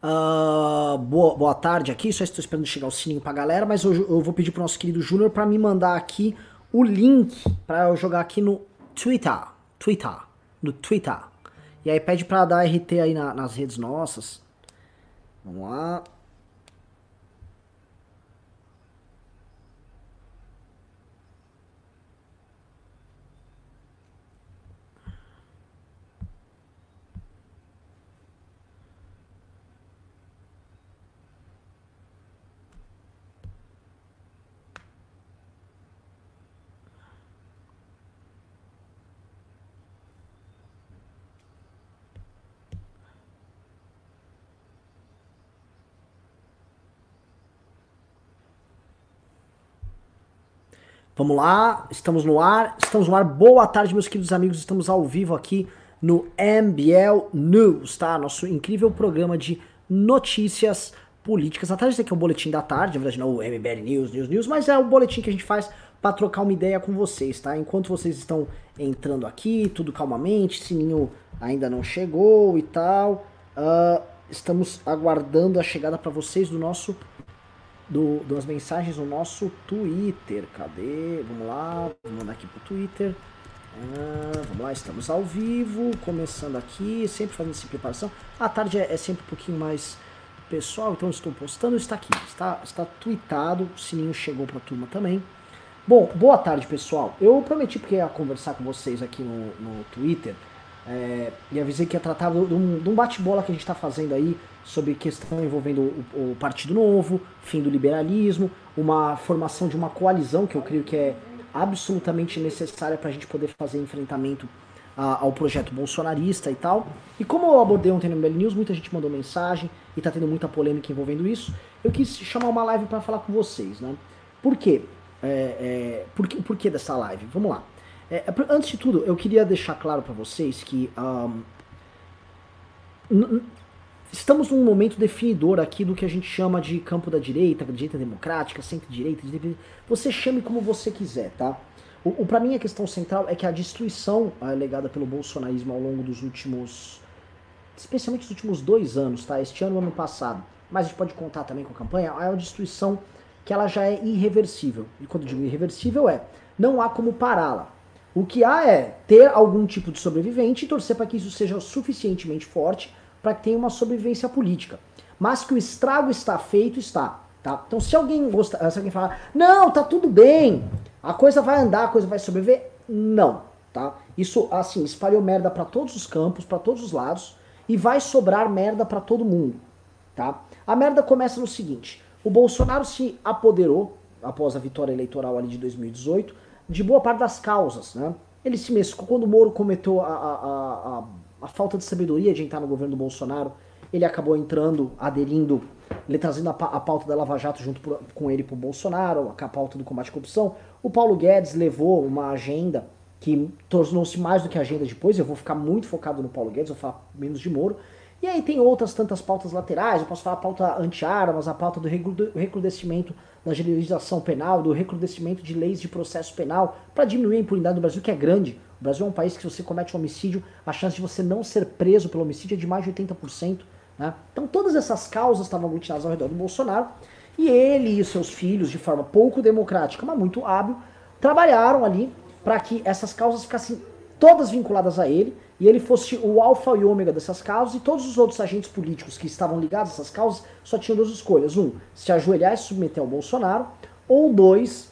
Uh, boa, boa tarde aqui, só estou esperando chegar o sininho pra galera, mas eu, eu vou pedir pro nosso querido Júnior para me mandar aqui o link para eu jogar aqui no Twitter, Twitter, no Twitter. E aí pede para dar RT aí na, nas redes nossas. Vamos lá. Vamos lá, estamos no ar, estamos no ar. Boa tarde, meus queridos amigos. Estamos ao vivo aqui no MBL News, tá? Nosso incrível programa de notícias políticas. A tarde aqui é o boletim da tarde, na verdade não o MBL News, News, News, mas é o boletim que a gente faz para trocar uma ideia com vocês, tá? Enquanto vocês estão entrando aqui, tudo calmamente, sininho ainda não chegou e tal. Uh, estamos aguardando a chegada para vocês do nosso do, das mensagens no nosso Twitter. Cadê? Vamos lá, vou mandar aqui pro Twitter. Ah, vamos lá, estamos ao vivo, começando aqui, sempre fazendo essa preparação. A tarde é, é, sempre um pouquinho mais pessoal, então estou postando, está aqui, está, está tweetado, o sininho chegou para a turma também. Bom, boa tarde pessoal. Eu prometi porque ia conversar com vocês aqui no, no Twitter é, e avisei que ia tratar de um, um bate-bola que a gente está fazendo aí sobre questão envolvendo o, o, Partido Novo, fim do liberalismo, uma formação de uma coalizão que eu creio que é absolutamente necessária para a gente poder fazer enfrentamento a, ao projeto bolsonarista e tal. E como eu abordei ontem no MBL News, muita gente mandou mensagem e está tendo muita polêmica envolvendo isso, eu quis chamar uma live para falar com vocês, né? Por quê? É, é, por, que, por que dessa live? Vamos lá. É, antes de tudo, eu queria deixar claro para vocês que um, estamos num momento definidor aqui do que a gente chama de campo da direita, direita democrática, centro-direita, você chame como você quiser, tá? O, o para mim a questão central é que a destruição alegada pelo bolsonarismo ao longo dos últimos, especialmente os últimos dois anos, tá? Este ano, ano passado, mas a gente pode contar também com a campanha, é uma destruição que ela já é irreversível. E quando digo irreversível é, não há como pará-la. O que há é ter algum tipo de sobrevivente e torcer para que isso seja suficientemente forte para que tenha uma sobrevivência política. Mas que o estrago está feito, está. Tá? Então se alguém gosta, se alguém falar, não, tá tudo bem, a coisa vai andar, a coisa vai sobreviver, não. Tá? Isso, assim, espalhou merda para todos os campos, para todos os lados, e vai sobrar merda para todo mundo. Tá? A merda começa no seguinte, o Bolsonaro se apoderou, após a vitória eleitoral ali de 2018, de boa parte das causas. Né? Ele se mesclou. Quando o Moro cometeu a, a, a, a, falta de sabedoria de entrar no governo do Bolsonaro, ele acabou entrando, aderindo, ele trazendo a, a pauta da Lava Jato junto com ele para o Bolsonaro, a pauta do combate à corrupção. O Paulo Guedes levou uma agenda que tornou-se mais do que agenda depois. Eu vou ficar muito focado no Paulo Guedes, vou falar menos de Moro. E aí tem outras tantas pautas laterais, eu posso falar a pauta anti-armas, a pauta do recrudescimento da legislação penal, do recrudescimento de leis de processo penal, para diminuir a impunidade do Brasil, que é grande. O Brasil é um país que se você comete um homicídio, a chance de você não ser preso pelo homicídio é de mais de 80%. Né? Então todas essas causas estavam aglutinadas ao redor do Bolsonaro, e ele e seus filhos, de forma pouco democrática, mas muito hábil, trabalharam ali para que essas causas ficassem todas vinculadas a ele, e ele fosse o alfa e ômega dessas causas, e todos os outros agentes políticos que estavam ligados a essas causas só tinham duas escolhas. Um, se ajoelhar e se submeter ao Bolsonaro, ou dois,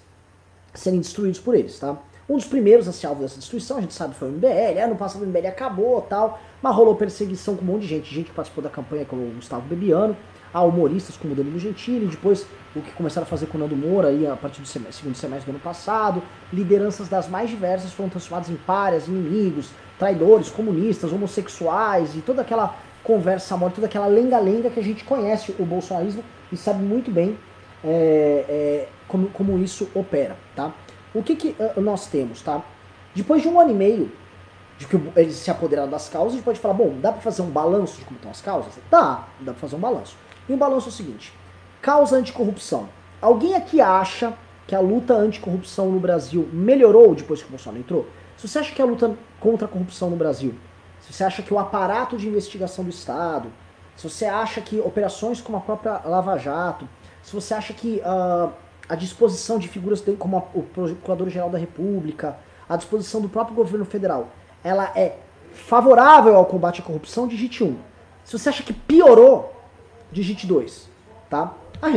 serem destruídos por eles, tá? Um dos primeiros a ser alvo dessa destruição, a gente sabe, foi o MBL. Ano passado o MBL acabou tal, mas rolou perseguição com um monte de gente. Gente que participou da campanha, como o Gustavo Bebiano, a humoristas como Danilo Gentili, depois o que começaram a fazer com o Nando Moura aí a partir do semestre, segundo semestre do ano passado. Lideranças das mais diversas foram transformadas em párias, inimigos, traidores, comunistas, homossexuais e toda aquela conversa mole, toda aquela lenga-lenga que a gente conhece o bolsonarismo e sabe muito bem é, é, como, como isso opera, tá? O que, que uh, nós temos, tá? Depois de um ano e meio de que eles se apoderaram das causas, a gente pode falar, bom, dá para fazer um balanço de como estão as causas? Dá, dá para fazer um balanço. E o balanço é o seguinte, causa anticorrupção. Alguém aqui acha que a luta anticorrupção no Brasil melhorou depois que o Bolsonaro entrou? Se você acha que a luta contra a corrupção no Brasil, se você acha que o aparato de investigação do Estado, se você acha que operações como a própria Lava Jato, se você acha que uh, a disposição de figuras como a, o Procurador-Geral da República, a disposição do próprio governo federal, ela é favorável ao combate à corrupção, digite 1. Se você acha que piorou, digite 2. Tá? A